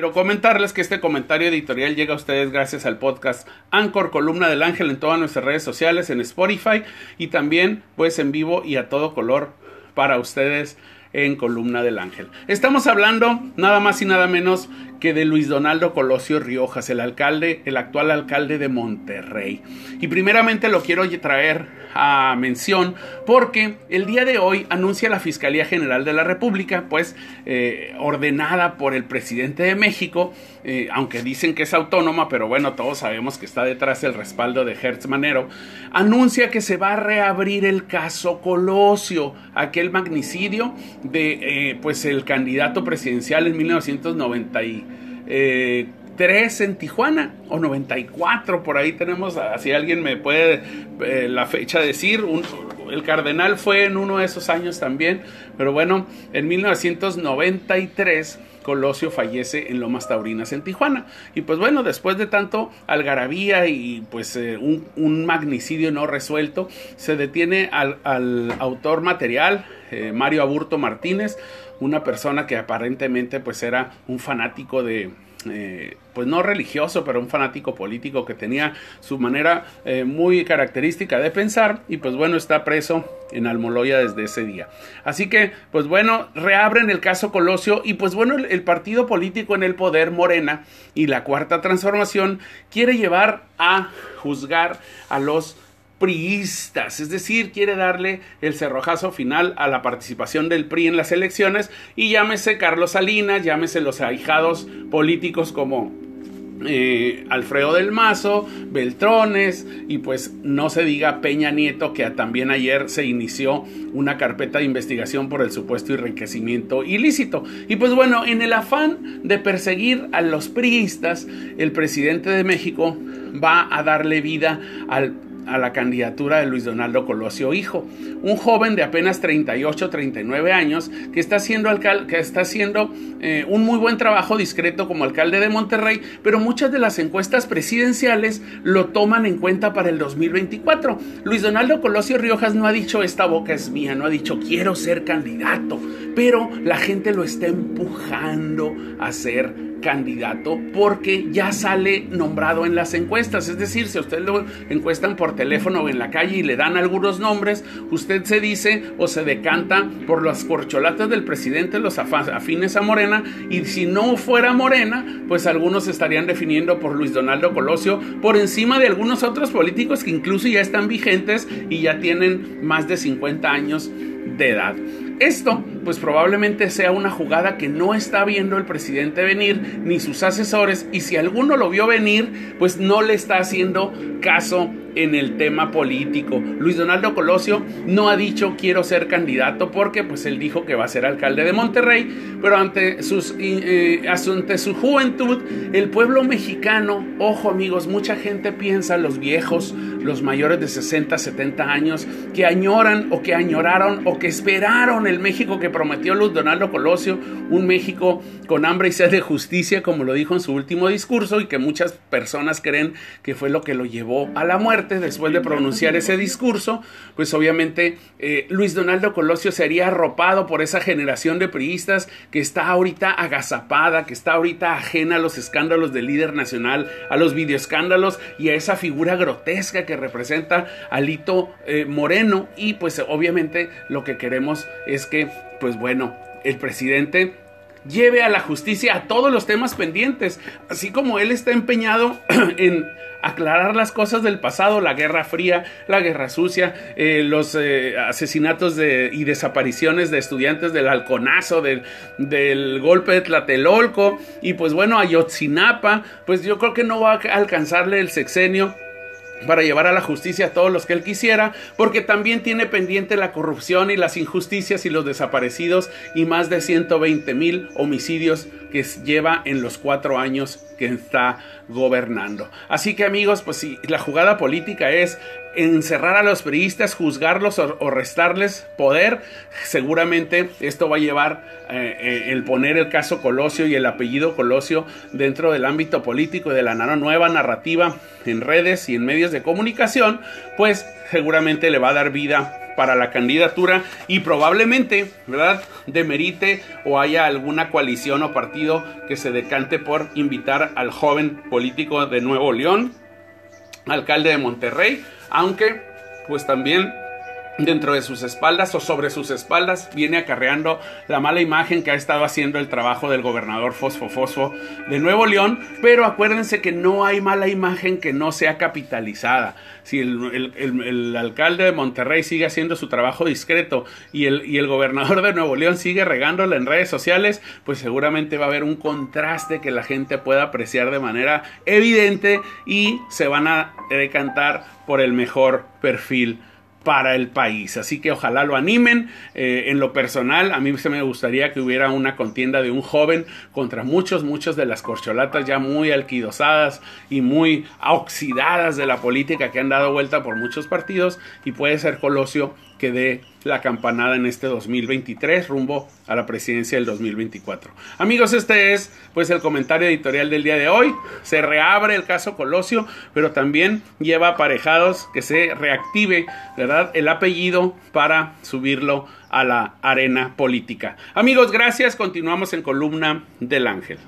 Quiero comentarles que este comentario editorial llega a ustedes gracias al podcast Anchor Columna del Ángel en todas nuestras redes sociales, en Spotify y también pues en vivo y a todo color para ustedes en Columna del Ángel. Estamos hablando nada más y nada menos que de Luis Donaldo Colosio Riojas, el alcalde, el actual alcalde de Monterrey. Y primeramente lo quiero traer a mención porque el día de hoy anuncia la Fiscalía General de la República, pues eh, ordenada por el presidente de México, eh, aunque dicen que es autónoma, pero bueno, todos sabemos que está detrás el respaldo de Hertz Manero, anuncia que se va a reabrir el caso Colosio, aquel magnicidio de eh, pues el candidato presidencial en 1990 3 en Tijuana o 94, por ahí tenemos, si alguien me puede eh, la fecha decir, el cardenal fue en uno de esos años también, pero bueno, en 1993 Colosio fallece en Lomas Taurinas en Tijuana. Y pues bueno, después de tanto algarabía y pues eh, un, magnicidio no resuelto, se detiene al, autor material, eh, Mario Aburto Martínez, una persona que aparentemente pues era un fanático de eh, pues no religioso, pero un fanático político que tenía su manera eh, muy característica de pensar y pues bueno, está preso en Almoloya desde ese día. Así que pues bueno, reabren el caso Colosio y pues bueno, el partido político en el poder, Morena y la Cuarta Transformación, quiere llevar a juzgar a los priistas, es decir, quiere darle el cerrojazo final a la participación del PRI en las elecciones y llámese Carlos Salinas, llámese los ahijados políticos como eh, Alfredo del Mazo, Beltrones y pues no se diga Peña Nieto que también ayer se inició una carpeta de investigación por el supuesto enriquecimiento ilícito. Y pues bueno, en el afán de perseguir a los priistas, el presidente de México va a darle vida al a la candidatura de Luis Donaldo Colosio Hijo, un joven de apenas 38, 39 años que está haciendo, que está haciendo eh, un muy buen trabajo discreto como alcalde de Monterrey, pero muchas de las encuestas presidenciales lo toman en cuenta para el 2024. Luis Donaldo Colosio Riojas no ha dicho esta boca es mía, no ha dicho quiero ser candidato, pero la gente lo está empujando a ser candidato porque ya sale nombrado en las encuestas. Es decir, si a usted lo encuestan por teléfono o en la calle y le dan algunos nombres, usted se dice o se decanta por las corcholatas del presidente, los afines a Morena, y si no fuera Morena, pues algunos estarían definiendo por Luis Donaldo Colosio por encima de algunos otros políticos que incluso ya están vigentes y ya tienen más de 50 años de edad. Esto, pues probablemente sea una jugada que no está viendo el presidente venir, ni sus asesores, y si alguno lo vio venir, pues no le está haciendo caso en el tema político. Luis Donaldo Colosio no ha dicho quiero ser candidato porque pues él dijo que va a ser alcalde de Monterrey, pero ante, sus, eh, ante su juventud, el pueblo mexicano, ojo amigos, mucha gente piensa, los viejos, los mayores de 60, 70 años, que añoran o que añoraron o que esperaron el México que prometió Luis Donaldo Colosio, un México con hambre y sed de justicia, como lo dijo en su último discurso, y que muchas personas creen que fue lo que lo llevó a la muerte después de pronunciar ese discurso, pues obviamente eh, Luis Donaldo Colosio sería arropado por esa generación de priistas que está ahorita agazapada, que está ahorita ajena a los escándalos del líder nacional, a los videoescándalos y a esa figura grotesca que representa a Lito eh, Moreno. Y pues obviamente lo que queremos es que, pues bueno, el presidente lleve a la justicia a todos los temas pendientes, así como él está empeñado en aclarar las cosas del pasado, la Guerra Fría, la Guerra Sucia, eh, los eh, asesinatos de, y desapariciones de estudiantes del halconazo, del, golpe de Tlatelolco, y pues bueno, Ayotzinapa, pues yo creo que no va a alcanzarle el sexenio para llevar a la justicia a todos los que él quisiera, porque también tiene pendiente la corrupción y las injusticias y los desaparecidos y más de 120 mil homicidios que lleva en los cuatro años que está gobernando. Así que amigos, pues si la jugada política es encerrar a los periodistas, juzgarlos o, restarles poder, seguramente esto va a llevar eh, eh, el poner el caso Colosio y el apellido Colosio dentro del ámbito político y de la nueva narrativa en redes y en medios de comunicación, pues seguramente le va a dar vida para la candidatura y probablemente, ¿verdad?, demerite o haya alguna coalición o partido que se decante por invitar al joven político de Nuevo León, alcalde de Monterrey, aunque pues también dentro de sus espaldas o sobre sus espaldas viene acarreando la mala imagen que ha estado haciendo el trabajo del gobernador Fosfo Fosfo de Nuevo León, pero acuérdense que no hay mala imagen que no sea capitalizada. Si el, alcalde de Monterrey sigue haciendo su trabajo discreto y el, y el gobernador de Nuevo León sigue regándola en redes sociales, pues seguramente va a haber un contraste que la gente pueda apreciar de manera evidente y se van a decantar por el mejor perfil para el país. Así que ojalá lo animen. Eh, en lo personal, a mí se me gustaría que hubiera una contienda de un joven contra muchos, muchos de las corcholatas ya muy alquidosadas y muy oxidadas de la política que han dado vuelta por muchos partidos. Y puede ser Colosio que dé la campanada en este 2023 rumbo a la presidencia del 2024. Amigos, este es pues el comentario editorial del día de hoy. Se reabre el caso Colosio, pero también lleva aparejados que se reactive, El apellido para subirlo a la arena política. Amigos, gracias. Continuamos en columna del ángel.